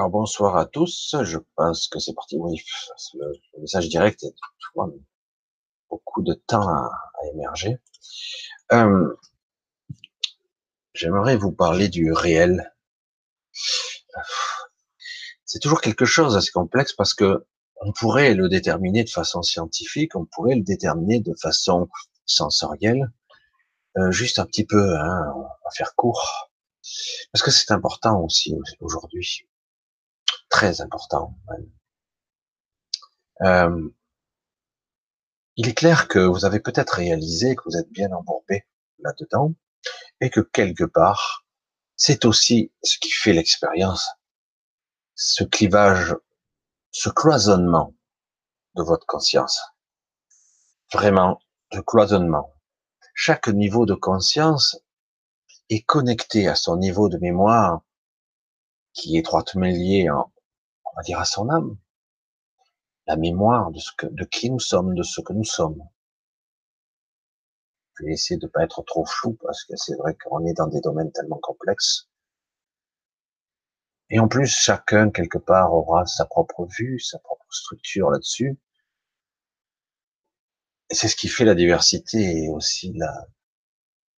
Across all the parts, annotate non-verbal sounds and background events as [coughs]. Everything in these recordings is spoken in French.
Alors bonsoir à tous, je pense que c'est parti. Oui, le, message direct est beaucoup de temps à, émerger. Euh, j'aimerais vous parler du réel. C'est toujours quelque chose d'assez complexe parce que on pourrait le déterminer de façon scientifique, on pourrait le déterminer de façon sensorielle, euh, juste un petit peu, hein, on va faire court, parce que c'est important aussi aujourd'hui très important. Euh, il est clair que vous avez peut-être réalisé que vous êtes bien embourbé là-dedans et que quelque part, c'est aussi ce qui fait l'expérience, ce clivage, ce cloisonnement de votre conscience. Vraiment, de cloisonnement. Chaque niveau de conscience est connecté à son niveau de mémoire qui est étroitement lié en, on va dire à son âme, la mémoire de ce que, de qui nous sommes, de ce que nous sommes. Je vais essayer de pas être trop flou parce que c'est vrai qu'on est dans des domaines tellement complexes. Et en plus, chacun quelque part aura sa propre vue, sa propre structure là-dessus. C'est ce qui fait la diversité et aussi la,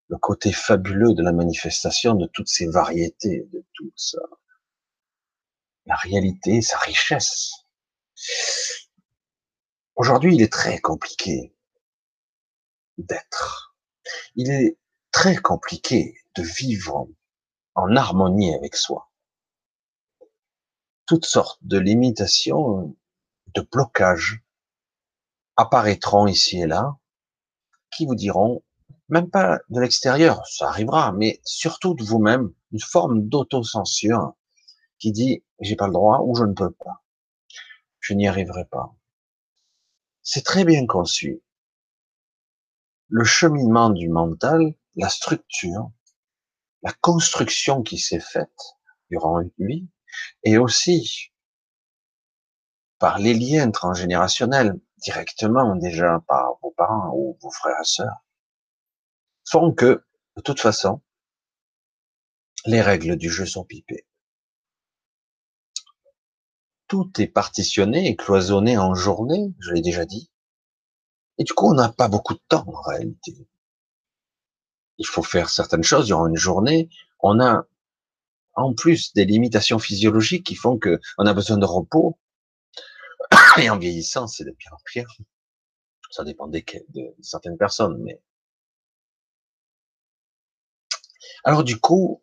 le côté fabuleux de la manifestation de toutes ces variétés, de tout ça la réalité, sa richesse. Aujourd'hui, il est très compliqué d'être. Il est très compliqué de vivre en harmonie avec soi. Toutes sortes de limitations, de blocages apparaîtront ici et là, qui vous diront, même pas de l'extérieur, ça arrivera, mais surtout de vous-même, une forme d'autocensure qui dit j'ai pas le droit ou je ne peux pas. Je n'y arriverai pas. C'est très bien conçu. Le cheminement du mental, la structure, la construction qui s'est faite durant une vie, et aussi par les liens transgénérationnels, directement déjà par vos parents ou vos frères et sœurs, font que, de toute façon, les règles du jeu sont pipées tout est partitionné et cloisonné en journée, je l'ai déjà dit. Et du coup, on n'a pas beaucoup de temps en réalité. Il faut faire certaines choses durant une journée. On a en plus des limitations physiologiques qui font que on a besoin de repos. [coughs] Et en vieillissant, c'est de pire en pire. Ça dépend de certaines personnes, mais alors du coup,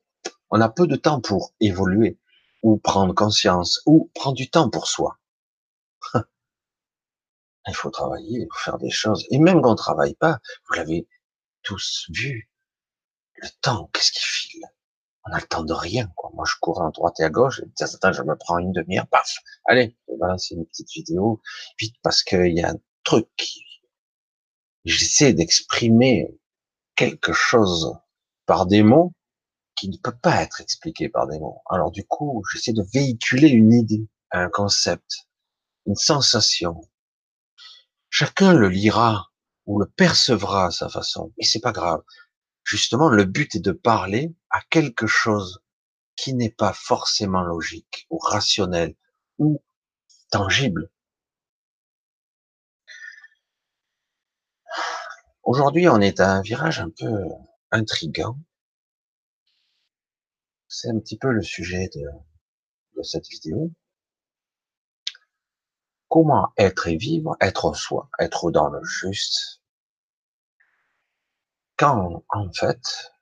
on a peu de temps pour évoluer ou prendre conscience, ou prendre du temps pour soi. [laughs] il faut travailler, il faut faire des choses. Et même quand on travaille pas, vous l'avez tous vu, le temps, qu'est-ce qui file? On a le temps de rien. Quoi. Moi, je cours à droite et à gauche, et temps je me prends une demi-heure, paf, allez, voilà, c'est une petite vidéo, vite, parce qu'il y a un truc qui... J'essaie d'exprimer quelque chose par des mots, qui ne peut pas être expliqué par des mots. Alors du coup, j'essaie de véhiculer une idée, un concept, une sensation. Chacun le lira ou le percevra à sa façon, mais c'est pas grave. Justement, le but est de parler à quelque chose qui n'est pas forcément logique ou rationnel ou tangible. Aujourd'hui, on est à un virage un peu intrigant c'est un petit peu le sujet de, cette vidéo. Comment être et vivre, être soi, être dans le juste, quand en fait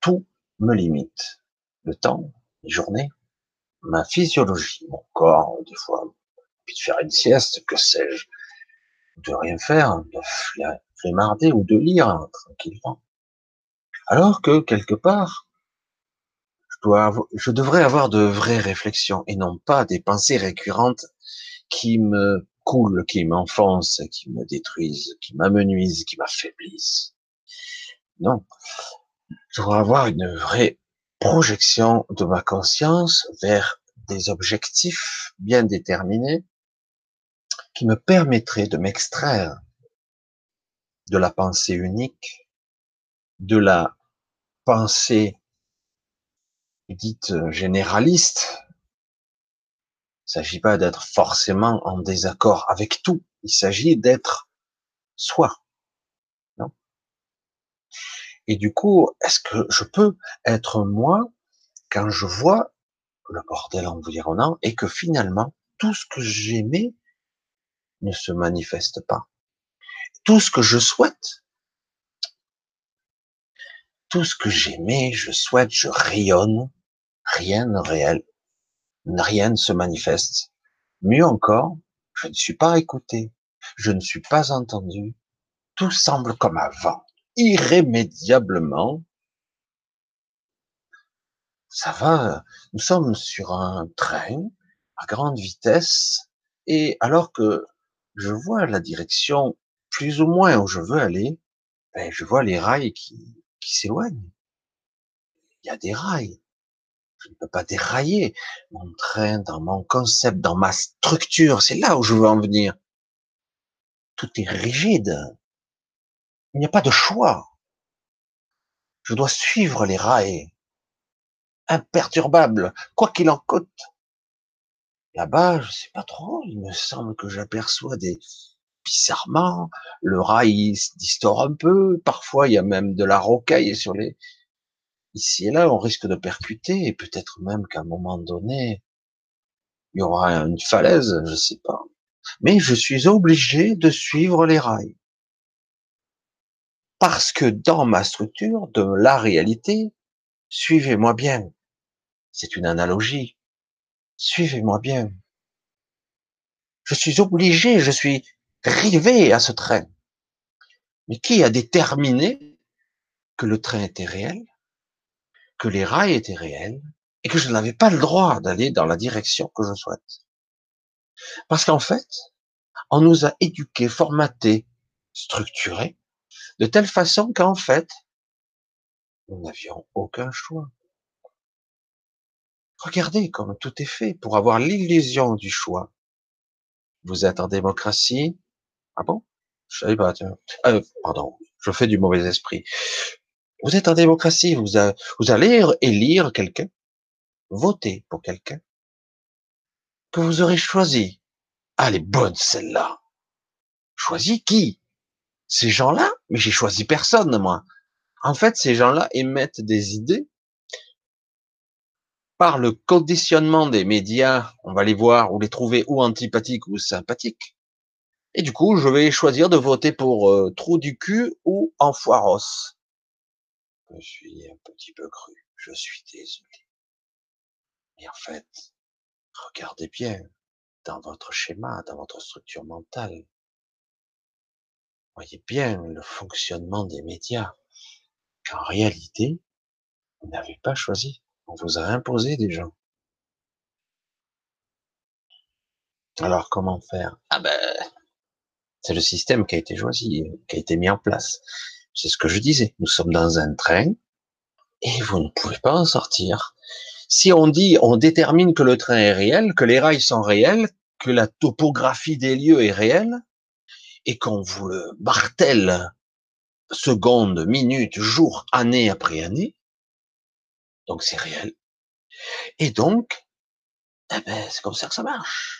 tout me limite. Le temps, les journées, ma physiologie, mon corps, des fois, puis de faire une sieste, que sais-je, de rien faire, de flémarder ou de lire tranquillement. Alors que quelque part, je devrais avoir de vraies réflexions et non pas des pensées récurrentes qui me coulent, qui m'enfoncent, qui me détruisent, qui m'amenuisent, qui m'affaiblissent. Non. Je dois avoir une vraie projection de ma conscience vers des objectifs bien déterminés qui me permettraient de m'extraire de la pensée unique, de la pensée dite euh, généraliste, Il s'agit pas d'être forcément en désaccord avec tout. Il s'agit d'être soi. Non Et du coup, est-ce que je peux être moi quand je vois le bordel environnant et que finalement, tout ce que j'aimais ne se manifeste pas? Tout ce que je souhaite, tout ce que j'aimais, je souhaite, je rayonne, rien de réel, rien ne se manifeste. Mieux encore, je ne suis pas écouté, je ne suis pas entendu, tout semble comme avant, irrémédiablement. Ça va, nous sommes sur un train à grande vitesse et alors que je vois la direction plus ou moins où je veux aller, ben, je vois les rails qui, qui s'éloignent. Il y a des rails. Je ne peux pas dérailler mon train dans mon concept, dans ma structure. C'est là où je veux en venir. Tout est rigide. Il n'y a pas de choix. Je dois suivre les rails. Imperturbable, quoi qu'il en coûte. Là-bas, je sais pas trop, il me semble que j'aperçois des bizarrement, le rail distord un peu, parfois il y a même de la rocaille sur les, ici et là, on risque de percuter, et peut-être même qu'à un moment donné, il y aura une falaise, je sais pas. Mais je suis obligé de suivre les rails. Parce que dans ma structure de la réalité, suivez-moi bien. C'est une analogie. Suivez-moi bien. Je suis obligé, je suis rivé à ce train. Mais qui a déterminé que le train était réel, que les rails étaient réels, et que je n'avais pas le droit d'aller dans la direction que je souhaite Parce qu'en fait, on nous a éduqués, formatés, structurés, de telle façon qu'en fait, nous n'avions aucun choix. Regardez comme tout est fait pour avoir l'illusion du choix. Vous êtes en démocratie. Ah bon? Je savais pas. Euh, pardon, je fais du mauvais esprit. Vous êtes en démocratie. Vous, allez élire quelqu'un, voter pour quelqu'un que vous aurez choisi. Ah, elle est bonne celle-là. Choisi qui? Ces gens-là? Mais j'ai choisi personne, moi. En fait, ces gens-là émettent des idées par le conditionnement des médias, on va les voir ou les trouver ou antipathiques ou sympathiques. Et du coup, je vais choisir de voter pour euh, trou du cul ou enfoiros. Je suis un petit peu cru, je suis désolé. Mais en fait, regardez bien dans votre schéma, dans votre structure mentale. Voyez bien le fonctionnement des médias. qu'en réalité, vous n'avez pas choisi. On vous a imposé des gens. Alors comment faire? Ah ben, c'est le système qui a été choisi, qui a été mis en place. C'est ce que je disais. Nous sommes dans un train et vous ne pouvez pas en sortir. Si on dit, on détermine que le train est réel, que les rails sont réels, que la topographie des lieux est réelle, et qu'on vous le martèle seconde, minute, jour, année après année, donc c'est réel. Et donc, eh ben, c'est comme ça que ça marche.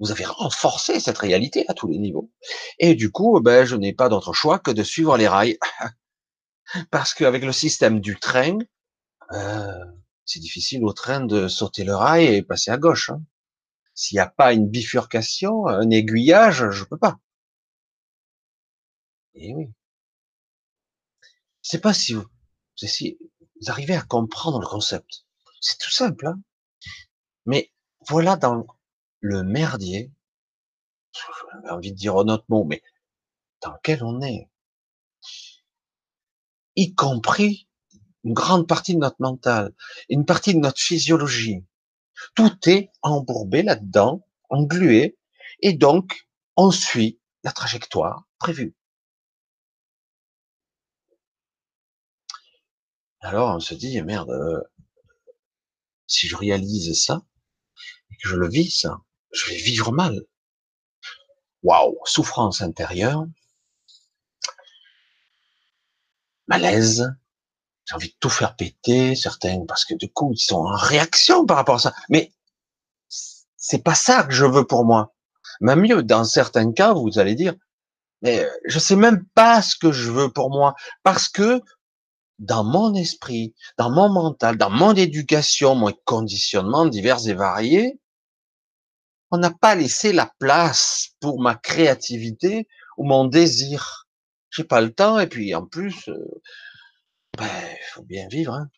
Vous avez renforcé cette réalité à tous les niveaux. Et du coup, ben, je n'ai pas d'autre choix que de suivre les rails. [laughs] Parce qu'avec le système du train, euh, c'est difficile au train de sauter le rail et passer à gauche. Hein. S'il n'y a pas une bifurcation, un aiguillage, je peux pas. Et eh oui. Je sais pas si vous, si vous arrivez à comprendre le concept. C'est tout simple. Hein Mais voilà dans le merdier, j'ai envie de dire un autre mot, mais dans lequel on est, y compris une grande partie de notre mental, une partie de notre physiologie. Tout est embourbé là-dedans, englué, et donc on suit la trajectoire prévue. Alors on se dit, merde, euh, si je réalise ça, et que je le vis ça, je vais vivre mal. Waouh, souffrance intérieure, malaise, j'ai envie de tout faire péter, certains, parce que du coup, ils sont en réaction par rapport à ça. Mais c'est pas ça que je veux pour moi. Même mieux, dans certains cas, vous allez dire, mais je sais même pas ce que je veux pour moi, parce que dans mon esprit, dans mon mental, dans mon éducation, mon conditionnement divers et variés, on n'a pas laissé la place pour ma créativité ou mon désir. J'ai pas le temps et puis en plus, euh, ben, faut bien vivre. Hein.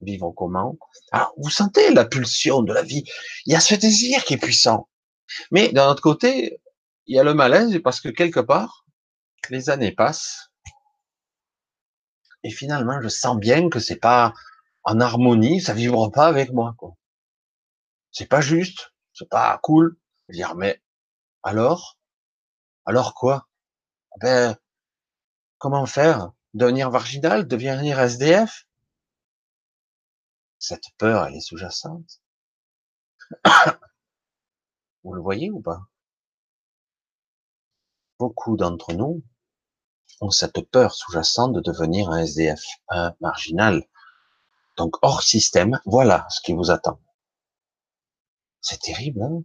Vivre comment? Alors, vous sentez la pulsion de la vie. Il y a ce désir qui est puissant. Mais d'un autre côté, il y a le malaise parce que quelque part, les années passent et finalement, je sens bien que c'est pas en harmonie, ça vivra pas avec moi. C'est pas juste, c'est pas cool. Dire mais alors, alors quoi? Ben comment faire? Devenir marginal, devenir SDF Cette peur, elle est sous-jacente. [coughs] Vous le voyez ou pas? Beaucoup d'entre nous ont cette peur sous-jacente de devenir un SDF, un marginal. Donc hors système, voilà ce qui vous attend. C'est terrible, hein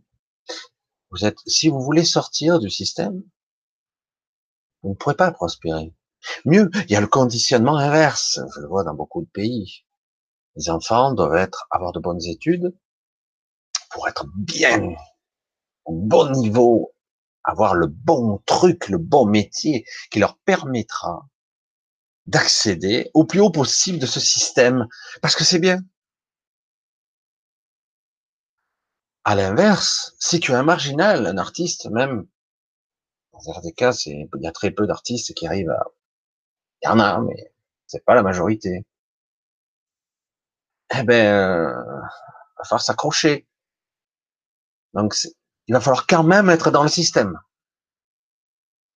vous êtes, si vous voulez sortir du système, vous ne pourrez pas prospérer. Mieux, il y a le conditionnement inverse. Je le vois dans beaucoup de pays. Les enfants doivent être, avoir de bonnes études pour être bien, au bon niveau, avoir le bon truc, le bon métier qui leur permettra d'accéder au plus haut possible de ce système. Parce que c'est bien. À l'inverse, si tu es un marginal, un artiste même, dans certains cas, il y a très peu d'artistes qui arrivent à, il y en a, mais c'est pas la majorité. Eh ben, euh, va falloir s'accrocher. Donc, il va falloir quand même être dans le système.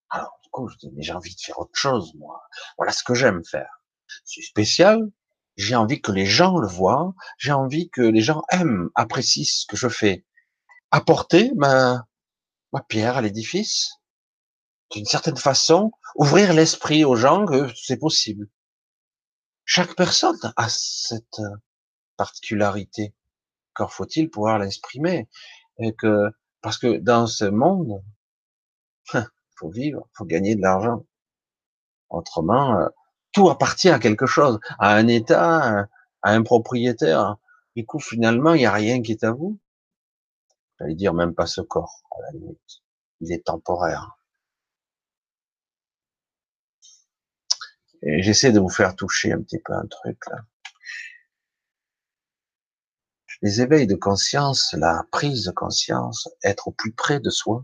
Alors, du coup, je dis, mais j'ai envie de faire autre chose, moi. Voilà ce que j'aime faire. C'est spécial. J'ai envie que les gens le voient. J'ai envie que les gens aiment, apprécient ce que je fais. Apporter ma, ma pierre à l'édifice? D'une certaine façon, ouvrir l'esprit aux gens que c'est possible. Chaque personne a cette particularité. Encore faut-il pouvoir l'exprimer. Que, parce que dans ce monde, faut vivre, faut gagner de l'argent. Autrement, euh, tout appartient à quelque chose, à un État, à un propriétaire. Du coup, finalement, il n'y a rien qui est à vous. J'allais dire même pas ce corps, à la. Il est temporaire. J'essaie de vous faire toucher un petit peu un truc là. Les éveils de conscience, la prise de conscience, être au plus près de soi,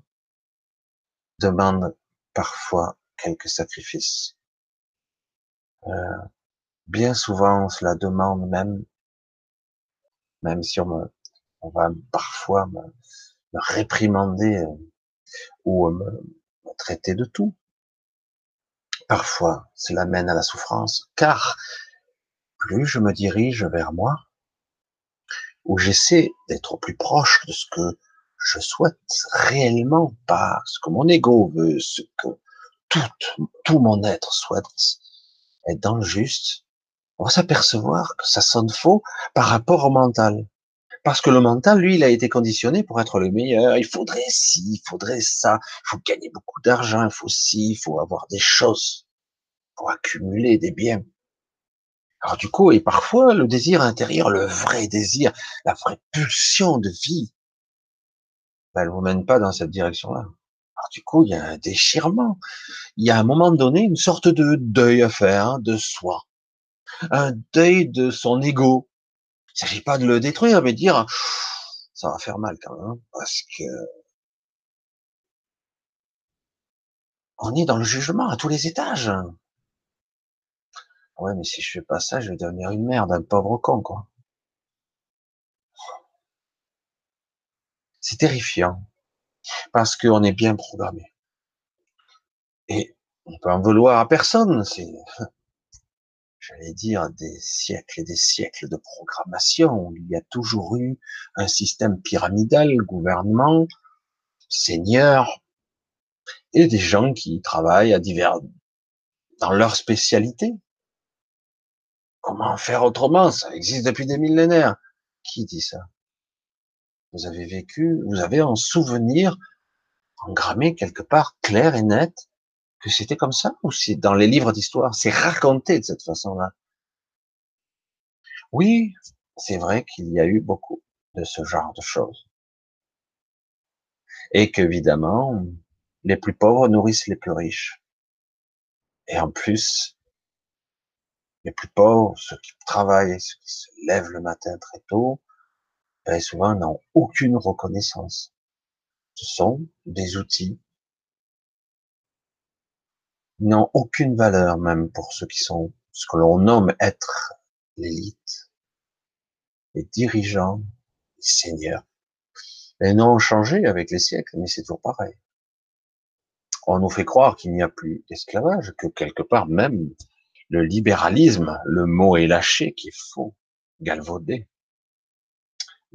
demande parfois quelques sacrifices. Euh, bien souvent, cela demande même, même si on, on va parfois me, réprimander euh, ou me, traiter de tout. Parfois, cela mène à la souffrance, car plus je me dirige vers moi, où j'essaie d'être plus proche de ce que je souhaite réellement, pas ce que mon ego veut, ce que tout, tout mon être souhaite, être dans le juste, on va s'apercevoir que ça sonne faux par rapport au mental. Parce que le mental, lui, il a été conditionné pour être le meilleur. Il faudrait ci, il faudrait ça. Il faut gagner beaucoup d'argent, il faut ci, il faut avoir des choses pour accumuler des biens. Alors du coup, et parfois, le désir intérieur, le vrai désir, la vraie pulsion de vie, ben, elle vous mène pas dans cette direction-là. Alors du coup, il y a un déchirement. Il y a à un moment donné une sorte de deuil à faire de soi, un deuil de son ego. Il s'agit pas de le détruire, mais de dire ça va faire mal quand même, hein, parce que on est dans le jugement à tous les étages. Ouais, mais si je fais pas ça, je vais devenir une merde, un pauvre con, quoi. C'est terrifiant. Parce qu'on est bien programmé. Et on peut en vouloir à personne. C'est, [laughs] j'allais dire, des siècles et des siècles de programmation. Il y a toujours eu un système pyramidal, gouvernement, seigneur, et des gens qui travaillent à divers, dans leur spécialité. Comment faire autrement? Ça existe depuis des millénaires. Qui dit ça? Vous avez vécu, vous avez un souvenir engrammé quelque part, clair et net, que c'était comme ça Ou c'est dans les livres d'histoire? C'est raconté de cette façon-là Oui, c'est vrai qu'il y a eu beaucoup de ce genre de choses. Et qu'évidemment, les plus pauvres nourrissent les plus riches. Et en plus, les plus pauvres, ceux qui travaillent, ceux qui se lèvent le matin très tôt, ben souvent n'ont aucune reconnaissance. Ce sont des outils. Ils n'ont aucune valeur même pour ceux qui sont ce que l'on nomme être l'élite, les dirigeants, les seigneurs. Les noms ont changé avec les siècles, mais c'est toujours pareil. On nous fait croire qu'il n'y a plus d'esclavage, que quelque part même le libéralisme, le mot est lâché, qui est faux, galvaudé.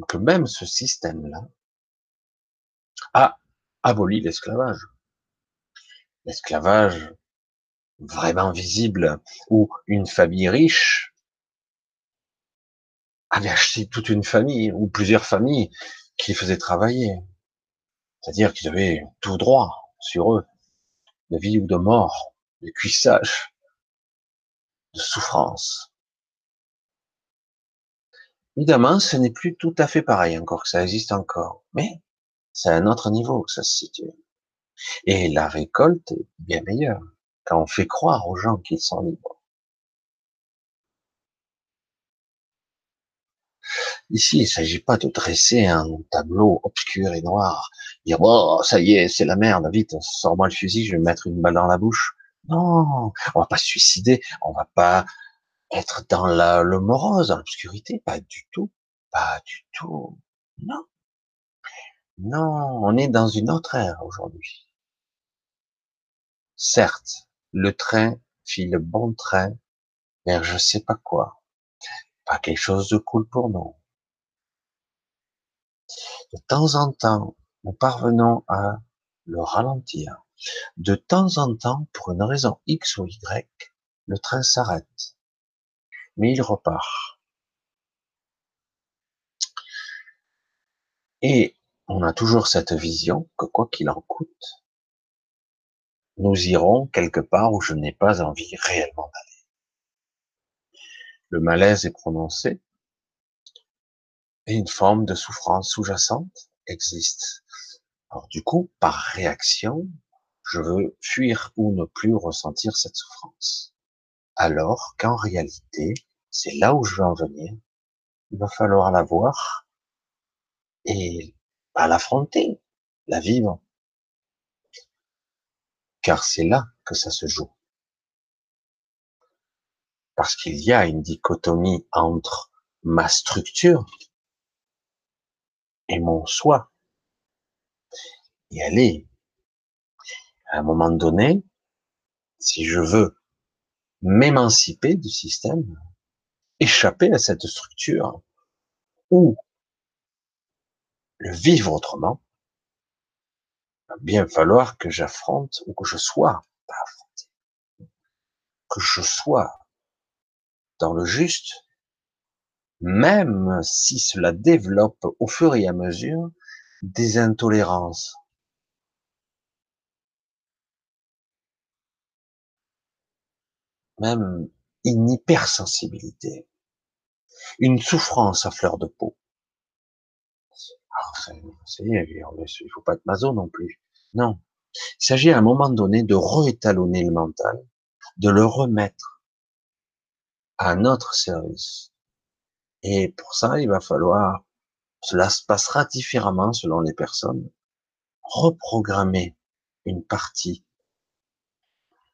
Que même ce système-là a aboli l'esclavage. L'esclavage vraiment visible, où une famille riche avait acheté toute une famille, ou plusieurs familles, qui les faisaient travailler. C'est-à-dire qu'ils avaient tout droit sur eux, de vie ou de mort, de cuissage de souffrance. Évidemment, ce n'est plus tout à fait pareil, encore que ça existe encore, mais c'est à un autre niveau que ça se situe. Et la récolte est bien meilleure quand on fait croire aux gens qu'ils sont libres. Ici, il ne s'agit pas de dresser un tableau obscur et noir, dire oh ça y est, c'est la merde, vite, sors-moi le fusil, je vais mettre une balle dans la bouche. Non, on va pas se suicider, on va pas être dans la, le morose, dans l'obscurité, pas du tout, pas du tout. Non. Non, on est dans une autre ère aujourd'hui. Certes, le train file bon train vers je sais pas quoi. Pas quelque chose de cool pour nous. De temps en temps, nous parvenons à le ralentir. De temps en temps, pour une raison X ou Y, le train s'arrête. Mais il repart. Et on a toujours cette vision que quoi qu'il en coûte, nous irons quelque part où je n'ai pas envie réellement d'aller. Le malaise est prononcé et une forme de souffrance sous-jacente existe. Alors du coup, par réaction, je veux fuir ou ne plus ressentir cette souffrance. Alors qu'en réalité, c'est là où je veux en venir. Il va falloir la voir et pas l'affronter, la vivre. Car c'est là que ça se joue. Parce qu'il y a une dichotomie entre ma structure et mon soi. Et est à un moment donné, si je veux m'émanciper du système, échapper à cette structure, ou le vivre autrement, il va bien falloir que j'affronte ou que je sois, pas affronté, que je sois dans le juste, même si cela développe au fur et à mesure des intolérances, même une hypersensibilité, une souffrance à fleur de peau. Alors, il faut pas être maso non plus. Non. Il s'agit à un moment donné de réétalonner le mental, de le remettre à notre service. Et pour ça, il va falloir, cela se passera différemment selon les personnes, reprogrammer une partie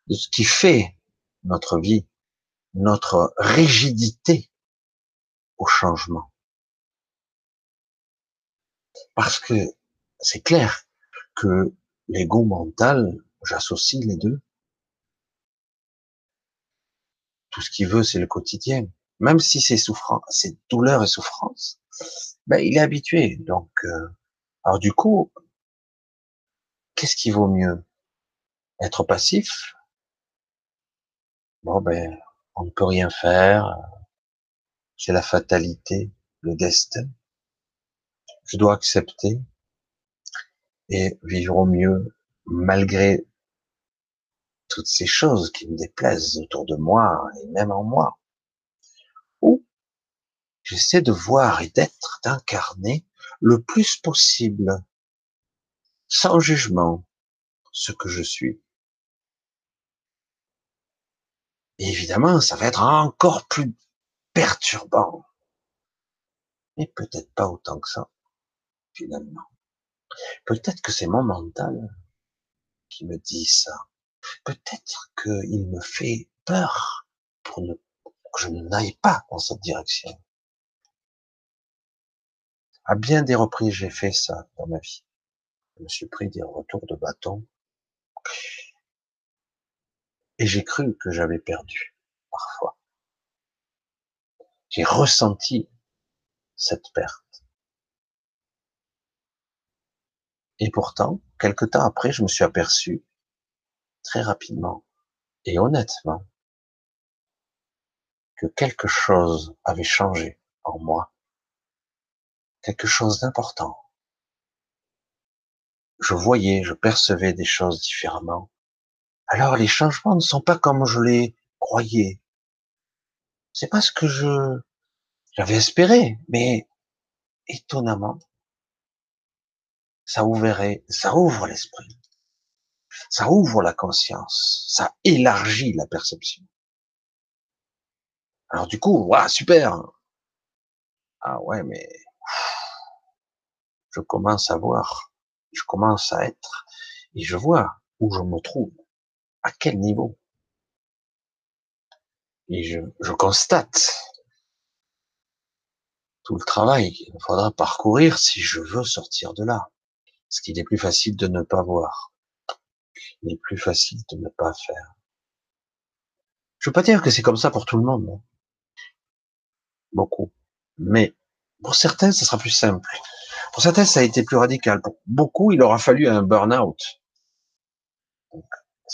de ce qui fait notre vie, notre rigidité au changement. Parce que c'est clair que l'ego mental, j'associe les deux. Tout ce qu'il veut, c'est le quotidien. Même si c'est souffrant, c'est douleur et souffrance, ben, il est habitué. Donc, euh, alors du coup, qu'est-ce qui vaut mieux? Être passif? Bon, ben, on ne peut rien faire. C'est la fatalité. le destin. Je dois accepter et vivre au mieux malgré toutes ces choses qui me déplaisent autour de moi et même en moi. Ou j'essaie de voir et d'être, d'incarner le plus possible, sans jugement, ce que je suis. Évidemment, ça va être encore plus perturbant. Mais peut-être pas autant que ça, finalement. Peut-être que c'est mon mental qui me dit ça. Peut-être qu'il me fait peur pour ne, que je n'aille pas dans cette direction. À bien des reprises, j'ai fait ça dans ma vie. Je me suis pris des retours de bâton. Et j'ai cru que j'avais perdu, parfois. J'ai ressenti cette perte. Et pourtant, quelque temps après, je me suis aperçu, très rapidement et honnêtement, que quelque chose avait changé en moi. Quelque chose d'important. Je voyais, je percevais des choses différemment. Alors les changements ne sont pas comme je les croyais. C'est pas ce que je j'avais espéré, mais étonnamment, ça ouvrait, ça ouvre l'esprit, ça ouvre la conscience, ça élargit la perception. Alors du coup, waouh, super. Ah ouais, mais je commence à voir, je commence à être, et je vois où je me trouve, à quel niveau. Et je, constate tout le travail qu'il faudra parcourir si je veux sortir de là. Ce qu'il est plus facile de ne pas voir. Il est plus facile de ne pas faire. Je veux pas dire que c'est comme ça pour tout le monde. Hein. Beaucoup. Mais pour certains, ce sera plus simple. Pour certains, ça a été plus radical. Pour beaucoup, il aura fallu un burn-out.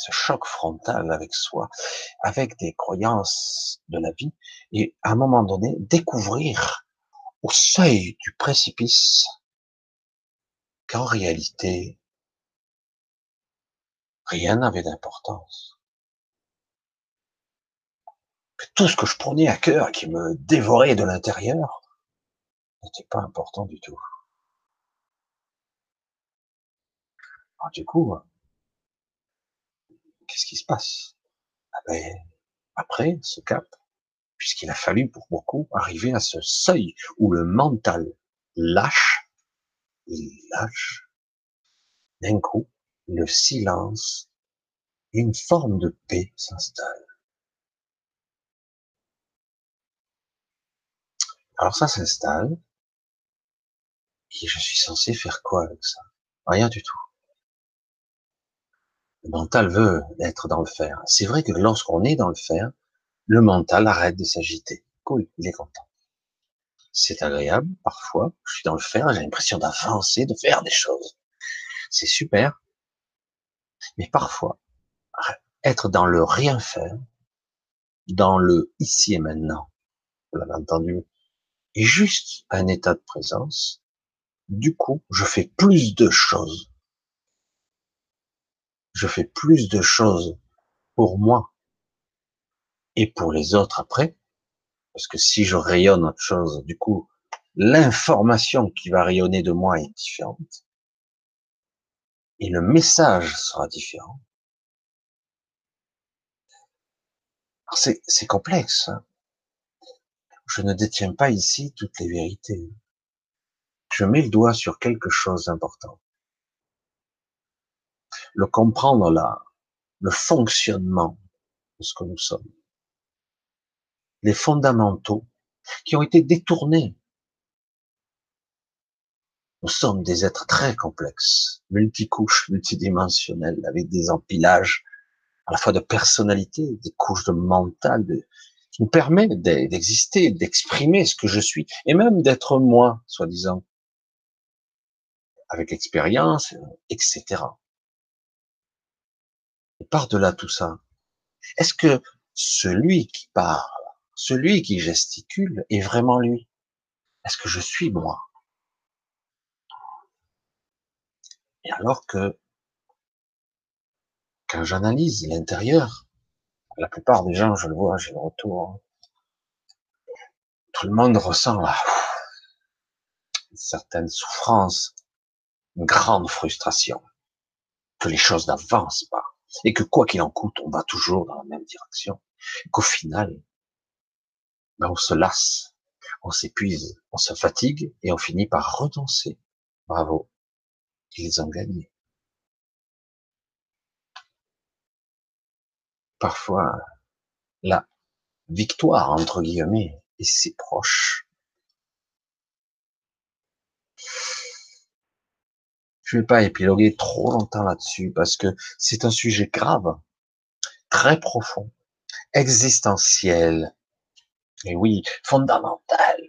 Ce choc frontal avec soi, avec des croyances de la vie, et à un moment donné, découvrir au seuil du précipice qu'en réalité, rien n'avait d'importance. Tout ce que je prenais à cœur, qui me dévorait de l'intérieur, n'était pas important du tout. Du coup, qu'est-ce qui se passe? Ah ben, Après ce cap, puisqu'il a fallu pour beaucoup arriver à ce seuil où le mental lâche, il lâche, d'un coup, le silence, une forme de paix s'installe. Alors ça s'installe, et je suis censé faire quoi avec ça? Rien du tout. Le mental veut être dans le fer. C'est vrai que lorsqu'on est dans le fer, le mental arrête de s'agiter. Cool, il est content. C'est agréable, parfois. Je suis dans le fer, j'ai l'impression d'avancer, de faire des choses. C'est super. Mais parfois, être dans le rien faire, dans le ici et maintenant, vous l'avez entendu, et juste un état de présence, du coup, je fais plus de choses. Je fais plus de choses pour moi, et pour les autres après, parce que si je rayonne autre chose, du coup, l'information qui va rayonner de moi est différente, et le message sera différent. C'est complexe. Hein. Je ne détiens pas ici toutes les vérités. Je mets le doigt sur quelque chose d'important. Le comprendre là, le fonctionnement de ce que nous sommes les fondamentaux qui ont été détournés. Nous sommes des êtres très complexes, multicouches, multidimensionnels, avec des empilages à la fois de personnalité, des couches de mental, qui nous permet d'exister, d'exprimer ce que je suis, et même d'être moi, soi-disant, avec l'expérience, etc. Et par-delà tout ça, est-ce que celui qui parle celui qui gesticule est vraiment lui? Est-ce que je suis moi? Et alors que quand j'analyse l'intérieur, la plupart des gens, je le vois, j'ai le retour, tout le monde ressent là, une certaine souffrance, une grande frustration, que les choses n'avancent pas, et que quoi qu'il en coûte, on va toujours dans la même direction, qu'au final, ben on se lasse, on s'épuise, on se fatigue, et on finit par renoncer. Bravo, ils ont gagné. Parfois, la victoire, entre guillemets, est si proche. Je vais pas épiloguer trop longtemps là-dessus parce que c'est un sujet grave, très profond, existentiel, et oui, fondamental.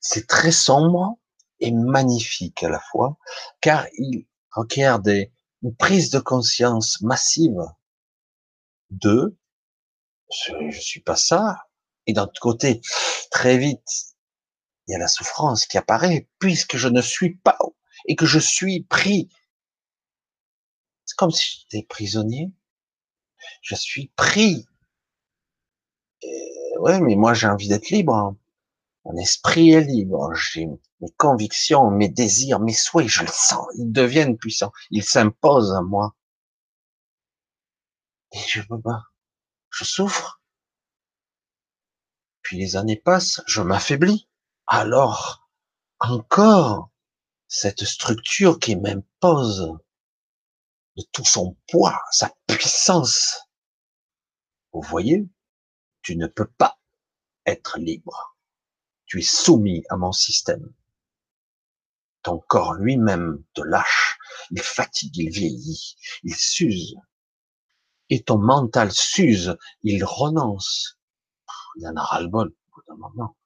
C'est très sombre et magnifique à la fois, car il requiert des, une prise de conscience massive de je, je suis pas ça, et d'un autre côté, très vite, il y a la souffrance qui apparaît, puisque je ne suis pas, et que je suis pris. C'est comme si j'étais prisonnier. Je suis pris. ouais, mais moi j'ai envie d'être libre. Mon esprit est libre. J'ai mes convictions, mes désirs, mes souhaits, je le sens. Ils deviennent puissants. Ils s'imposent à moi. Et je peux pas. Je souffre. Puis les années passent, je m'affaiblis alors encore cette structure qui m'impose de tout son poids, sa puissance. Vous voyez, tu ne peux pas être libre. Tu es soumis à mon système. Ton corps lui-même te lâche, il fatigue, il vieillit, il s'use. Et ton mental s'use, il renonce. Il en a ras-le-bol au bout d'un moment.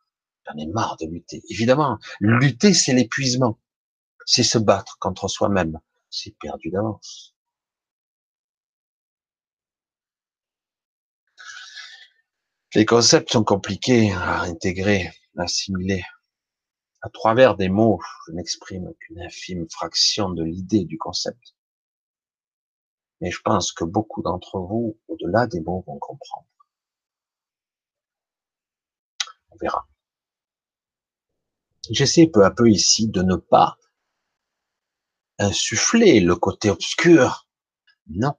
J'en ai marre de lutter. Évidemment, lutter, c'est l'épuisement. C'est se battre contre soi-même. C'est perdu d'avance. Les concepts sont compliqués à intégrer, à assimiler. À travers des mots, je n'exprime qu'une infime fraction de l'idée du concept. Mais je pense que beaucoup d'entre vous, au-delà des mots, vont comprendre. On verra. J'essaie peu à peu ici de ne pas insuffler le côté obscur. Non.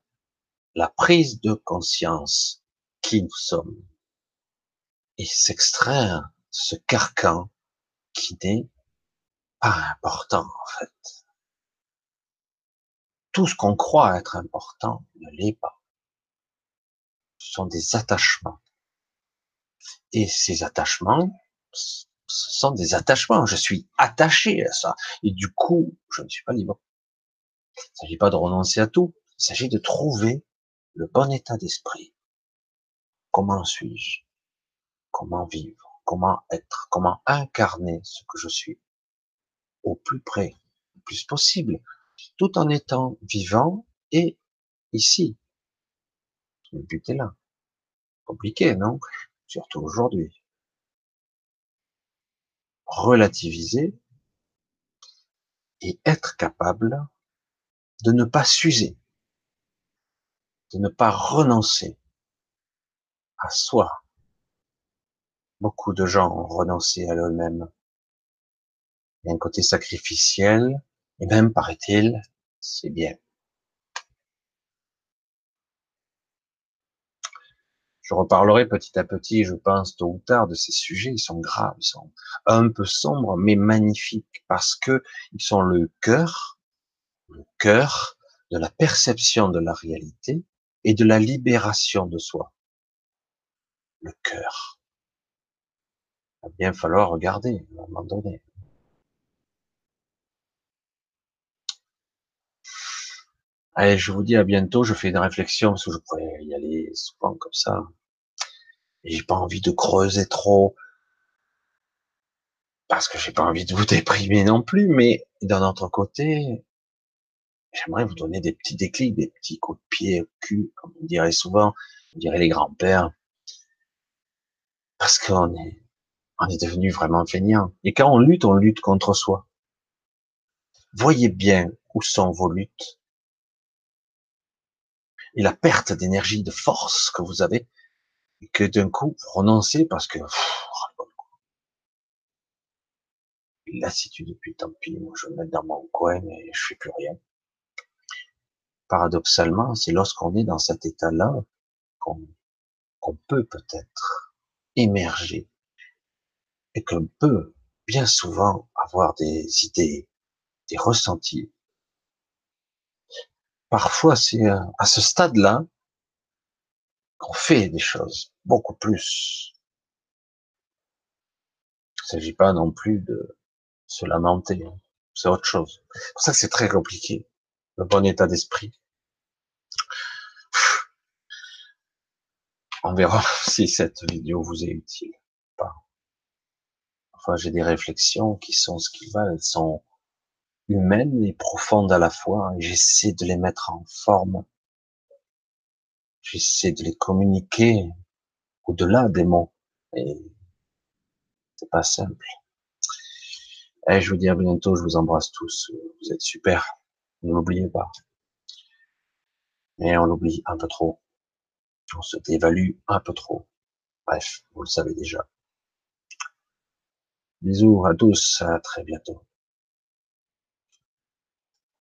La prise de conscience qui nous sommes et s'extraire ce carcan qui n'est pas important en fait. Tout ce qu'on croit être important ne l'est pas. Ce sont des attachements. Et ces attachements ce sont des attachements. Je suis attaché à ça. Et du coup, je ne suis pas libre. Il ne s'agit pas de renoncer à tout. Il s'agit de trouver le bon état d'esprit. Comment suis-je? Comment vivre? Comment être? Comment incarner ce que je suis au plus près, le plus possible, tout en étant vivant et ici? Le but est là. Compliqué, non? Surtout aujourd'hui relativiser et être capable de ne pas s'user, de ne pas renoncer à soi. Beaucoup de gens ont renoncé à eux-mêmes. Il y a un côté sacrificiel, et même, paraît-il, c'est bien. Je reparlerai petit à petit, je pense, tôt ou tard, de ces sujets. Ils sont graves, ils sont un peu sombres, mais magnifiques, parce que ils sont le cœur, le cœur de la perception de la réalité et de la libération de soi. Le cœur. Il va bien falloir regarder à un moment donné. Allez, je vous dis à bientôt. Je fais une réflexion parce que je pourrais y aller souvent comme ça j'ai pas envie de creuser trop parce que j'ai pas envie de vous déprimer non plus, mais d'un autre côté, j'aimerais vous donner des petits déclics, des petits coups de pied au cul, comme on dirait souvent, on dirait les grands-pères, parce qu'on est, On est devenu vraiment feignant. Et quand on lutte, on lutte contre soi. Voyez bien où sont vos luttes. Et la perte d'énergie, de force que vous avez, et que d'un coup, vous parce que, lassitude, puis tant pis, moi je me mets dans mon coin et je fais plus rien. Paradoxalement, c'est lorsqu'on est dans cet état-là qu'on peut peut-être émerger et qu'on peut bien souvent avoir des idées, des ressentis. Parfois, c'est à ce stade-là qu'on fait des choses beaucoup plus. Il ne s'agit pas non plus de se lamenter, hein. c'est autre chose. C'est pour ça que c'est très compliqué, le bon état d'esprit. On verra [laughs] si cette vidéo vous est utile. Enfin, j'ai des réflexions qui sont ce qu'ils valent. Elles sont humaines et profondes à la fois. J'essaie de les mettre en forme. J'essaie de les communiquer au-delà des mots. Et c'est pas simple. Et je vous dis à bientôt. Je vous embrasse tous. Vous êtes super. Ne m'oubliez pas. Mais on l'oublie un peu trop. On se dévalue un peu trop. Bref, vous le savez déjà. Bisous à tous, à très bientôt.